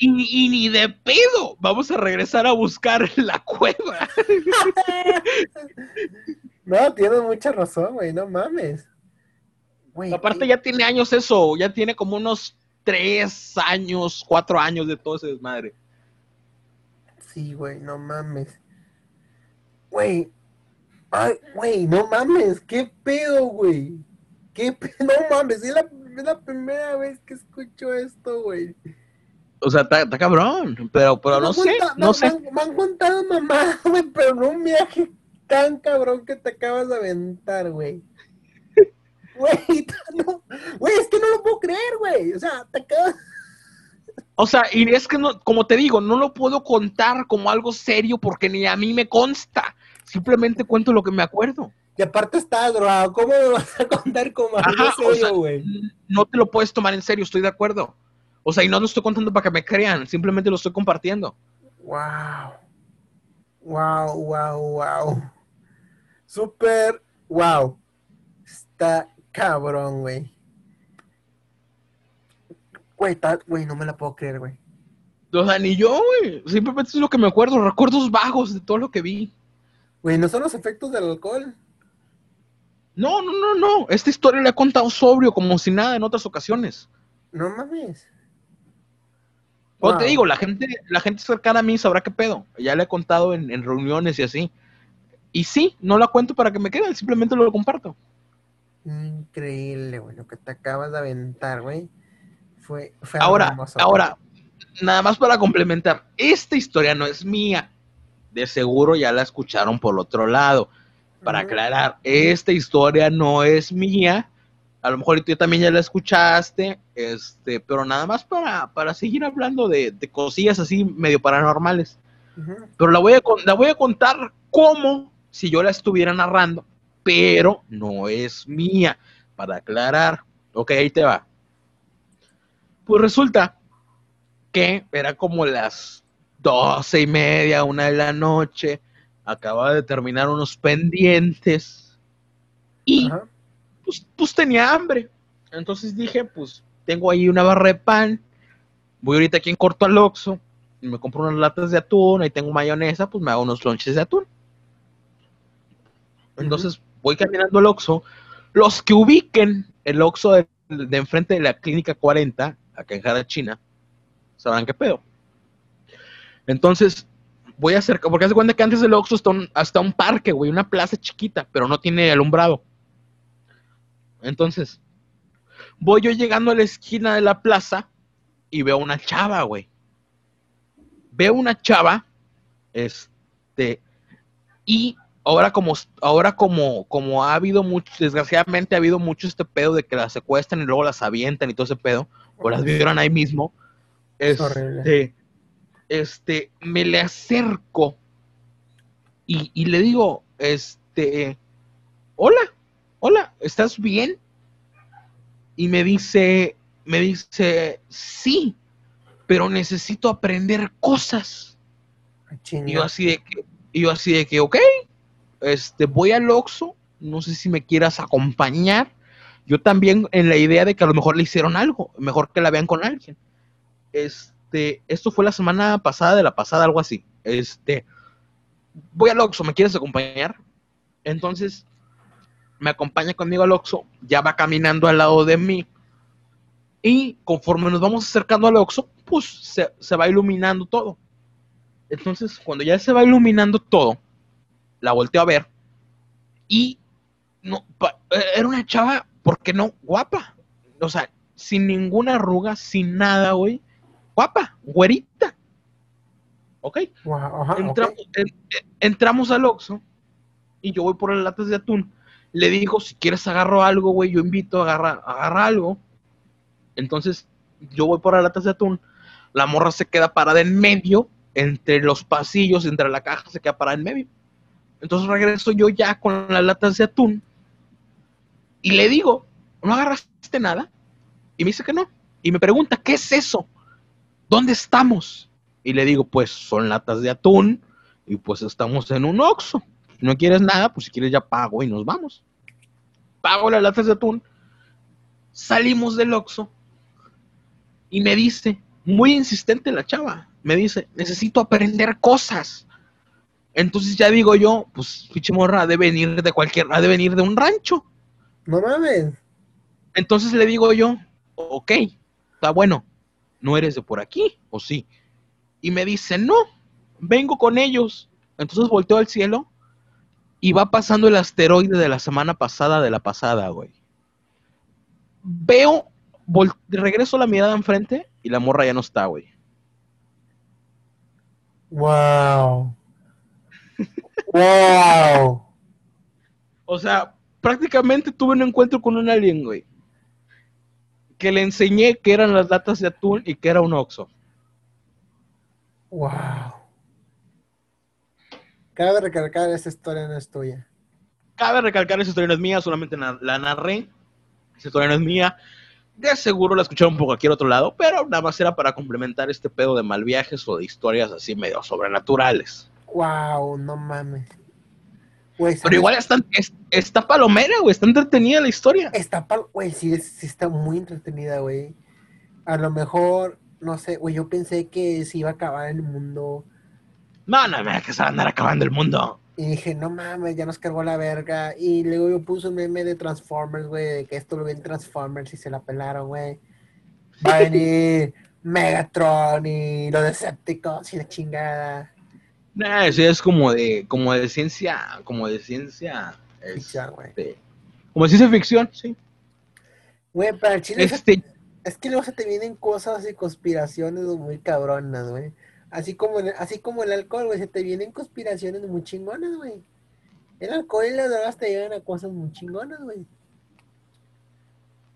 y- y ni de pedo. Vamos a regresar a buscar <laughs> la cueva. <laughs> No, tienes mucha razón, güey, no mames. Güey, Aparte ya tiene años eso, ya tiene como unos tres años, cuatro años de todo ese desmadre. Sí, güey, no mames. Güey. Ay, güey, no mames, qué pedo, güey. Qué no mames, es la, es la primera vez que escucho esto, güey. O sea, está cabrón, pero, pero no sé, no me- sé. Me han contado mamá, <laughs> güey, pero no un viaje tan cabrón que te acabas de aventar, güey. Güey, <laughs> no, güey, es que no lo puedo creer, güey. O sea, te acabas. <laughs> O sea, y es que no, como te digo, no lo puedo contar como algo serio porque ni a mí me consta. Simplemente cuento lo que me acuerdo. Y aparte estás drogado, ¿cómo me vas a <laughs> contar como algo serio, güey? no te lo puedes tomar en serio, estoy de acuerdo. O sea, y no lo estoy contando para que me crean, simplemente lo estoy compartiendo. Wow. Wow, wow, wow. Super wow. Está cabrón, güey. Güey, güey, no me la puedo creer, güey. O sea, ni yo, güey. Simplemente es lo que me acuerdo, recuerdos vagos de todo lo que vi. Güey, ¿no son los efectos del alcohol? No, no, no, no. Esta historia la he contado sobrio, como si nada en otras ocasiones. No mames. Wow. te digo, la gente, la gente cercana a mí sabrá qué pedo. Ya la he contado en, en reuniones y así. Y sí, no la cuento para que me crean, simplemente lo comparto. Increíble, güey. Lo que te acabas de aventar, güey. Fue, fue Ahora, hermoso. ahora, nada más para complementar, esta historia no es mía. De seguro ya la escucharon por otro lado. Para aclarar, esta historia no es mía. A lo mejor tú también ya la escuchaste, este, pero nada más para, para seguir hablando de, de cosillas así medio paranormales. Pero la voy, a, la voy a contar como si yo la estuviera narrando, pero no es mía, para aclarar. Ok, ahí te va. Pues resulta que era como las doce y media, una de la noche, acababa de terminar unos pendientes y Ajá. pues, pues tenía hambre. Entonces dije, pues tengo ahí una barra de pan, voy ahorita aquí en corto al Oxxo, me compro unas latas de atún, ahí tengo mayonesa, pues me hago unos lonches de atún. Entonces voy caminando al Oxxo, los que ubiquen el Oxxo de, de enfrente de la clínica 40, acá en Jara, China, sabrán qué pedo. Entonces voy a acercar, porque hace cuenta que antes del Oxxo está un, hasta un parque, güey, una plaza chiquita, pero no tiene alumbrado. Entonces, voy yo llegando a la esquina de la plaza y veo una chava, güey. Veo una chava, este, y ahora como, ahora como, como ha habido mucho, desgraciadamente ha habido mucho este pedo de que las secuestran y luego las avientan y todo ese pedo, o las vieron ahí mismo. Es horrible. Este, me le acerco y, y le digo, este, hola, hola, ¿estás bien? Y me dice, me dice, sí, pero necesito aprender cosas. Chinga. Y yo así de que, y yo así de que, ok, este, voy al Oxxo, no sé si me quieras acompañar. Yo también en la idea de que a lo mejor le hicieron algo, mejor que la vean con alguien. Este, esto fue la semana pasada de la pasada, algo así. Este, voy al Oxxo, ¿me quieres acompañar? Entonces, me acompaña conmigo al Oxxo, ya va caminando al lado de mí. Y conforme nos vamos acercando al Oxxo, pues se, se va iluminando todo. Entonces, cuando ya se va iluminando todo, la volteo a ver y no, eh, era una chava, ¿por qué no? Guapa. O sea, sin ninguna arruga, sin nada, güey. Guapa, güerita. ¿Ok? Wow, ajá, en- entramos al Oxxo y yo voy por las latas de atún. Le digo, si quieres agarro algo, güey, yo invito a agarrar, agarra algo. Entonces, yo voy por las latas de atún. La morra se queda parada en medio, entre los pasillos, entre la caja, se queda parada en medio. Entonces regreso yo ya con las latas de atún y le digo, ¿no agarraste nada? Y me dice que no. Y me pregunta, ¿qué es eso? ¿Dónde estamos? Y le digo, pues son latas de atún y pues estamos en un Oxxo. Si no quieres nada, pues si quieres ya pago y nos vamos. Pago las latas de atún. Salimos del Oxxo y me dice, muy insistente la chava, me dice, necesito aprender cosas. Entonces ya digo yo, pues fiche morra ha de venir de cualquier, ha de venir de un rancho. No mames. Entonces le digo yo, ok, está bueno, no eres de por aquí, o sí. Y me dice, no, vengo con ellos. Entonces volteo al cielo y va pasando el asteroide de la semana pasada de la pasada, güey. Veo, regreso la mirada enfrente y la morra ya no está, güey. Wow. wow. <laughs> O sea, prácticamente tuve un encuentro con un alien, güey. Que le enseñé que eran las latas de atún y que era un oxo. Wow. Cabe recalcar, esa historia no es tuya. Cabe recalcar, esa historia no es mía, solamente na- la narré. Esa historia no es mía. De seguro la escucharon por cualquier otro lado, pero nada más era para complementar este pedo de mal viajes o de historias así medio sobrenaturales. Wow, no mames. Pero igual está, es- está palomera, güey, está entretenida la historia. Está pal, güey, sí, es- sí está muy entretenida, güey. A lo mejor, no sé, güey, yo pensé que se iba a acabar el mundo. No, no, que se va a andar acabando el mundo. Y dije, no mames, ya nos cargó la verga. Y luego yo puse un meme de Transformers, güey, de que esto lo ven Transformers y se la pelaron, güey. Va a <laughs> venir Megatron y los Decepticons y la chingada. Nah, eso es como de, como de ciencia, como de ciencia, Ficción, este, como de ciencia ficción, sí. Güey, para el chile, Este, es que luego se te vienen cosas y conspiraciones muy cabronas, güey. Así como, así como el alcohol, güey, se te vienen conspiraciones muy chingonas, güey. El alcohol y las drogas te llevan a cosas muy chingonas, güey.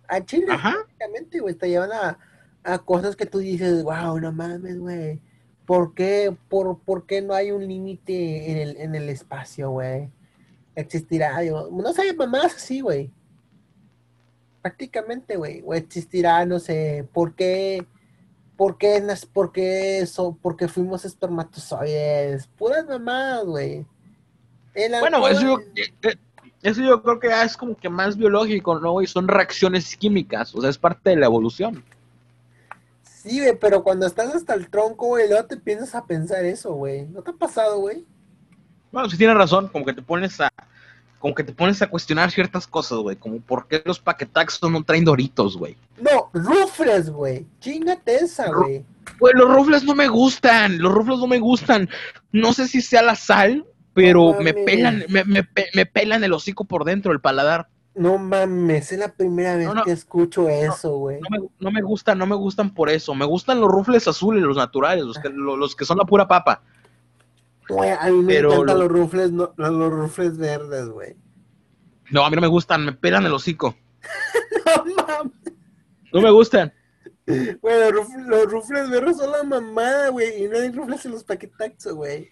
A Chile, prácticamente, güey, te llevan a, a cosas que tú dices, wow, no mames, güey. ¿Por qué, por, por qué no hay un límite en el, en el espacio, güey? Existirá, yo, no sé, mamás así, güey. Prácticamente, güey. O existirá, no sé, ¿por qué? ¿Por qué, por qué eso? ¿Por qué fuimos espermatozoides? Puras mamadas, güey. Bueno, eso yo, eh, eso yo creo que ya es como que más biológico, ¿no? Y son reacciones químicas, o sea, es parte de la evolución. Sí, güey, pero cuando estás hasta el tronco, güey, luego te piensas a pensar eso, güey. ¿No te ha pasado, güey? Bueno, sí tienes razón, como que te pones a, como que te pones a cuestionar ciertas cosas, güey, como por qué los paquetaxos no traen doritos, güey. No, rufles, güey. Chingate esa, güey. Güey, los rufles no me gustan, los rufles no me gustan. No sé si sea la sal, pero me pelan, me, me pelan el hocico por dentro, el paladar. No mames, es la primera vez No, no. que escucho eso, güey. No me, no me gustan, no me gustan por eso. Me gustan los rufles azules, los naturales, los que, lo- los que son la pura papa. Güey, a mí me Pero encantan lo- los rufles, los rufles verdes, güey. No, a mí no me gustan, me pelan el hocico. <laughs> No mames. No me gustan. Güey, los, ruf- los rufles verdes son la mamada, güey. Y no hay rufles en los paquetaxos, güey.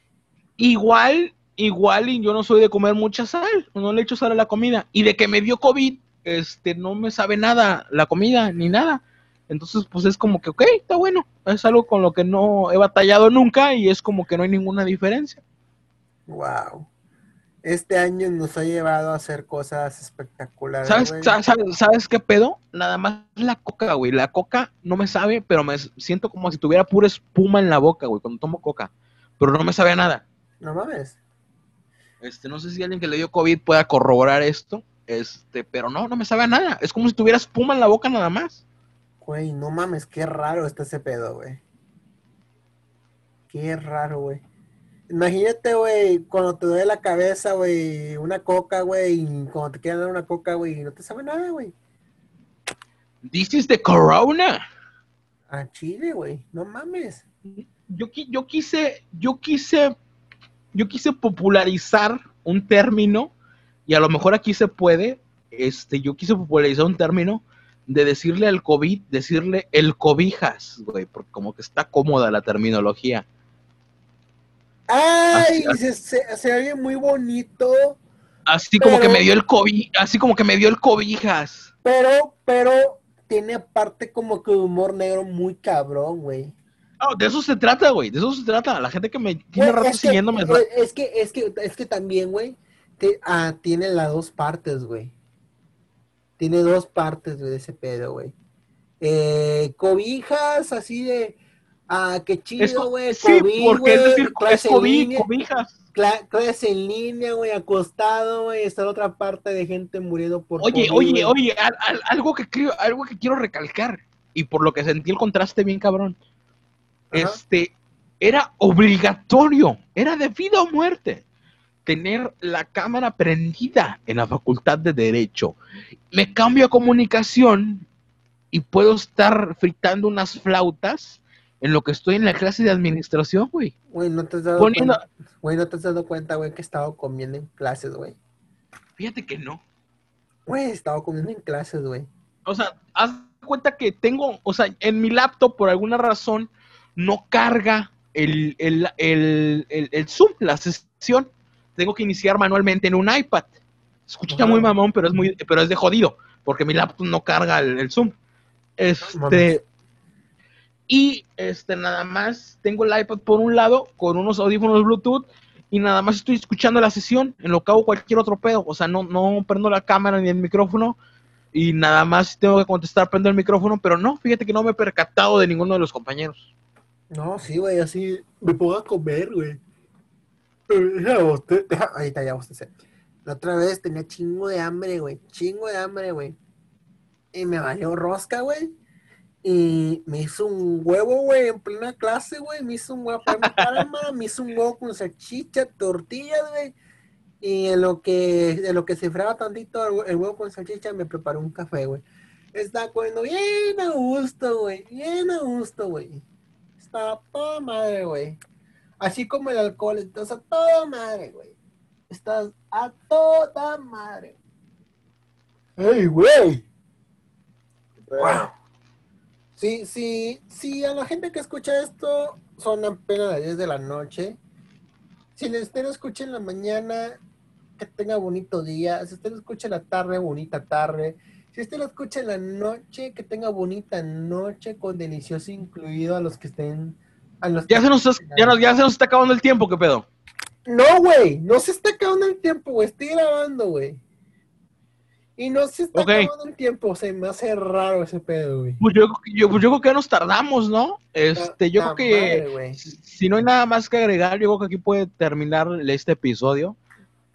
Igual, igual, y yo no soy de comer mucha sal, no le echo sal a la comida. Y de que me dio COVID, este, no me sabe nada la comida, ni nada. Entonces, pues es como que, ok, está bueno. Es algo con lo que no he batallado nunca y es como que no hay ninguna diferencia. Wow. Este año nos ha llevado a hacer cosas espectaculares. ¿Sabes, sabes qué pedo? Nada más la coca, güey. La coca no me sabe, pero me siento como si tuviera pura espuma en la boca, güey, cuando tomo coca. Pero no me sabe a nada. No mames. Este, no sé si alguien que le dio COVID pueda corroborar esto. Este, pero no, no me sabe a nada. Es como si tuviera espuma en la boca nada más. Güey, no mames, qué raro está ese pedo, güey. Qué raro, güey. Imagínate, güey, cuando te duele la cabeza, güey, una coca, güey, y cuando te quieran dar una coca, güey, no te sabe nada, güey. This is the corona. A Chile, güey, no mames. Yo, yo quise, yo quise, yo quise popularizar un término, y a lo mejor aquí se puede, este, yo quise popularizar un término de decirle al COVID, decirle el cobijas, güey, porque como que está cómoda la terminología. Ay, Así- se, se, se oye muy bonito, Así como que me dio el COVID, así como que me dio el cobijas. pero, pero tiene aparte como que humor negro muy cabrón, güey. No, de eso se trata, güey. De eso se trata. La gente que me tiene Güey, rato es que- siguiéndome. eh, Es que, es que, es que también, güey, te- ah, tiene las dos partes, güey. Tiene dos partes, güey, de ese pedo, güey. Eh, cobijas así de, ah, qué chido, güey. sí, COVID, porque es decir, es COVID, cobijas. cla- clase en línea, güey, acostado, güey. Está la otra parte de gente muriendo por Oye, COVID, oye, oye, al- al- algo que quiero, algo que quiero recalcar, y por lo que sentí el contraste bien cabrón. Ajá. Este, era obligatorio, era de vida o muerte, tener la cámara prendida en la facultad de Derecho. Me cambio a comunicación y puedo estar fritando unas flautas en lo que estoy en la clase de administración, güey. Güey, no te has dado Poniendo- cuenta, güey, no te has dado cuenta, güey, que he estado comiendo en clases, güey. Fíjate que no. Güey, he estado comiendo en clases, güey. O sea, haz cuenta que tengo, o sea, en mi laptop por alguna razón no carga el, el, el, el, Zoom, la sesión. Tengo que iniciar manualmente en un iPad. Escucha muy mamón, pero es muy, pero es de jodido, porque mi laptop no carga el, el Zoom. Este, Mames. y este nada más tengo el iPad por un lado con unos audífonos Bluetooth y nada más estoy escuchando la sesión en lo que hago cualquier otro pedo. O sea, no, no prendo la cámara ni el micrófono y nada más tengo que contestar, prendo el micrófono, pero no, fíjate que no me he percatado de ninguno de los compañeros. No, sí, güey, así me pongo a comer, güey. Ahorita ya bostecé. La otra vez tenía chingo de hambre, güey. Chingo de hambre, güey. Y me valió rosca, güey. Y me hizo un huevo, güey, en plena clase, güey. Me hizo un huevo para mi <laughs> me hizo un huevo con salchicha, tortillas, güey. Y en lo que, en lo que se fraba tantito el, huevo con salchicha, me preparó un café, güey. Estaba comiendo bien a gusto, güey. Bien a gusto, güey. Está a toda madre, güey. Así como el alcohol, estás a toda madre, güey. Estás a toda madre. ¡Ey, güey! Wow. Sí, sí, sí, a la gente que escucha esto son apenas las 10 de la noche. Si les usted lo escucha en la mañana, que tenga bonito día. Si usted escucha en la tarde, bonita tarde. Si usted lo escucha en la noche, que tenga bonita noche con delicioso incluido a los que estén. A los Ya que- se nos, está- ya, nos- ya se nos está acabando el tiempo, ¿qué pedo? No, güey, no se está acabando el tiempo, güey. Estoy grabando, güey. Y no se está acabando el tiempo. Se me hace raro ese pedo, güey. Pues yo, yo, pues yo creo que ya nos tardamos, ¿no? Este, yo creo que madre, si no hay nada más que agregar, yo creo que aquí puede terminar este episodio.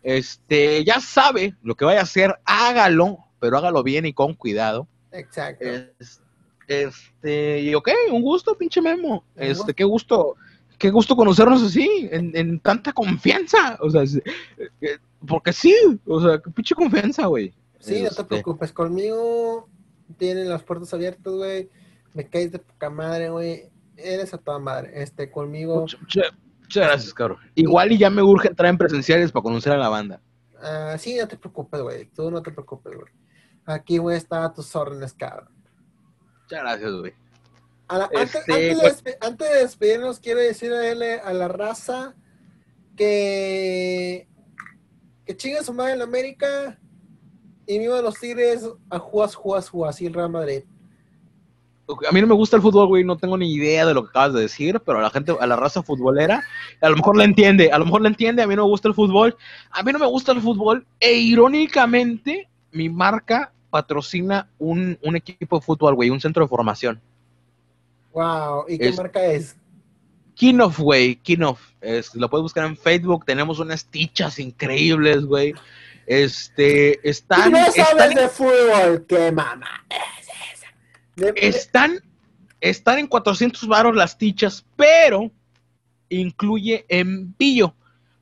Este, ya sabe lo que vaya a hacer, hágalo, pero hágalo bien y con cuidado. Exacto. Es- Este, y ok, un gusto, pinche Memo. Este, qué gusto, qué gusto conocernos así, en, en tanta confianza. O sea, eh, porque sí, o sea, qué pinche confianza, güey. Sí, no te Este, preocupes. Conmigo tienen las puertas abiertas, güey. Me caes de poca madre, güey. Eres a toda madre. Este, conmigo. Muchas- muchas gracias, cabrón. Igual y ya me urge entrar en presenciales para conocer a la banda. Ah, sí, no te preocupes, güey. Tú no te preocupes, güey. Aquí, güey, está a tus órdenes, cabrón. Muchas gracias, güey. Antes, Este, antes pues- antes de despedirnos, quiero decirle a la raza que que chinga su madre en América y viva los Tigres a juas, juas, juas y el Real Madrid. A mí no me gusta el fútbol, güey, no tengo ni idea de lo que acabas de decir, pero a la gente, a la raza futbolera, a lo mejor la entiende, a lo mejor la entiende, a mí no me gusta el fútbol, a mí no me gusta el fútbol, e irónicamente, mi marca patrocina un, un equipo de fútbol, güey, un centro de formación. Wow, ¿y qué Es- marca es? Kinoff, güey, Kinoff, lo puedes buscar en Facebook, tenemos unas tichas increíbles, güey. Este, Tú están, no sabes de fútbol, qué mamá es Están, están en 400 varos las tichas, pero incluye envío.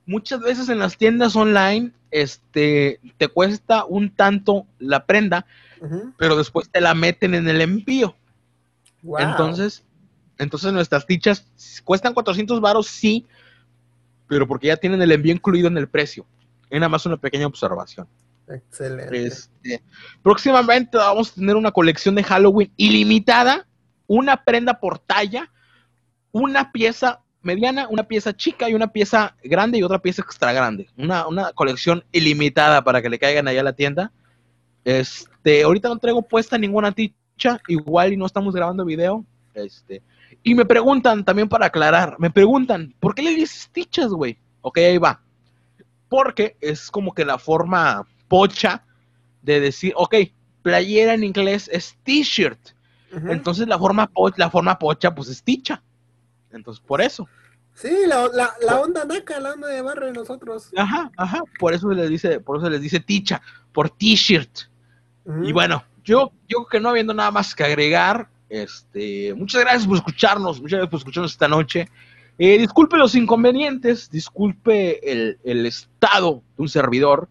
Muchas veces en las tiendas online este, te cuesta un tanto la prenda, pero después te la meten en el envío. Wow. Entonces, entonces nuestras tichas cuestan 400 varos, sí, pero porque ya tienen el envío incluido en el precio. Es nada más una pequeña observación. Excelente. Este, próximamente vamos a tener una colección de Halloween ilimitada, una prenda por talla, una pieza mediana, una pieza chica y una pieza grande y otra pieza extra grande. Una, una colección ilimitada para que le caigan allá a la tienda. Este, ahorita no traigo puesta ninguna ticha igual y no estamos grabando video. Este, y me preguntan, también para aclarar, me preguntan, ¿por qué le dices tichas, güey? Ok, ahí va. Porque es como que la forma pocha de decir, ok, playera en inglés es t-shirt. Entonces la forma, po- la forma pocha, pues es ticha. Entonces, por eso. Sí, la, la, la onda naca, la onda de barrio de nosotros. Ajá, ajá. Por eso les dice, por eso les dice ticha, por t-shirt. Y bueno, yo, yo creo que no habiendo nada más que agregar, este, muchas gracias por escucharnos, muchas gracias por escucharnos esta noche. Eh, disculpe los inconvenientes, disculpe el, el estado de un servidor,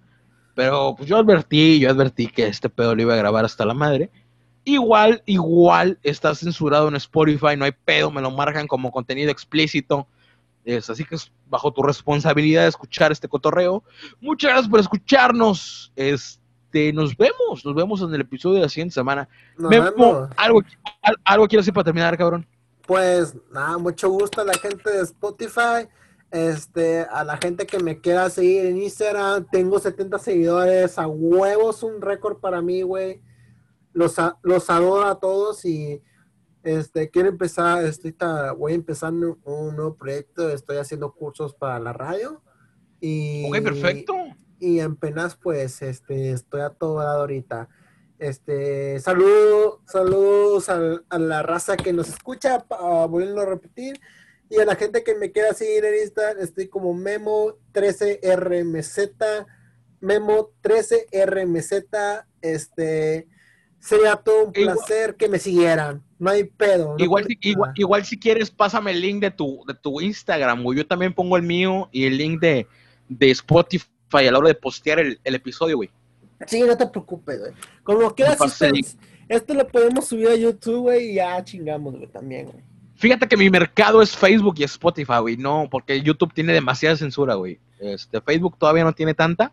pero pues yo advertí, yo advertí que este pedo lo iba a grabar hasta la madre. Igual, igual está censurado en Spotify, no hay pedo, me lo marcan como contenido explícito. Es, así que es bajo tu responsabilidad escuchar este cotorreo. Muchas gracias por escucharnos. Este, nos vemos, nos vemos en el episodio de la siguiente semana. Memo, vemos. algo, al- algo quiero decir para terminar, cabrón. Pues nada, mucho gusto a la gente de Spotify, este, a la gente que me quiera seguir en Instagram, tengo 70 seguidores, a huevos un récord para mí, güey. Los, a- los adoro a todos y este, quiero empezar, estoy ta- voy a empezar un, un nuevo proyecto, estoy haciendo cursos para la radio. Y, Ok, perfecto. y apenas pues este estoy a todo dado ahorita. Este, saludo, saludos al- a, la raza que nos escucha, para volverlo a repetir. Y a la gente que me quiera seguir en Instagram, estoy como Memo13RMZ, Memo13RMZ, este, sería todo un Igual- placer que me siguieran. No hay pedo. no Igual, si- igual, igual si quieres, pásame el link de tu, de tu Instagram, güey. Yo también pongo el mío y el link de, de Spotify a la hora de postear el, el episodio, güey. Sí, no te preocupes, güey. Como quieras, esto, esto lo podemos subir a YouTube, güey, y ya chingamos, güey, también, güey. Fíjate que mi mercado es Facebook y Spotify, güey. No, porque YouTube tiene demasiada censura, güey. Este, Facebook todavía no tiene tanta,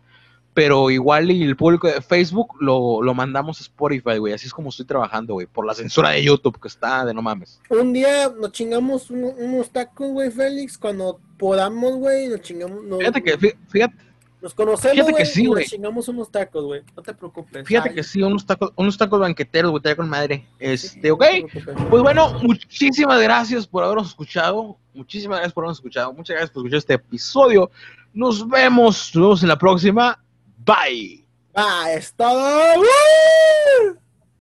pero igual y el público de Facebook lo, lo mandamos a Spotify, güey. Así es como estoy trabajando, güey. Por la censura de YouTube, que está de no mames. Un día nos chingamos uno- unos tacos, güey, Félix, cuando podamos, güey, nos chingamos, nos, Fíjate que, fí- fíjate, nos conocemos, fíjate que sí, güey. chingamos unos tacos, güey. No te preocupes. fíjate Ay, que sí, unos tacos, unos tacos banqueteros, güey, con madre. Este, ok. Pues bueno, muchísimas gracias por habernos escuchado. Muchísimas gracias por habernos escuchado. Muchas gracias por escuchar este episodio. Nos vemos, nos vemos en la próxima. Bye. Ah, es todo. ¡Woo!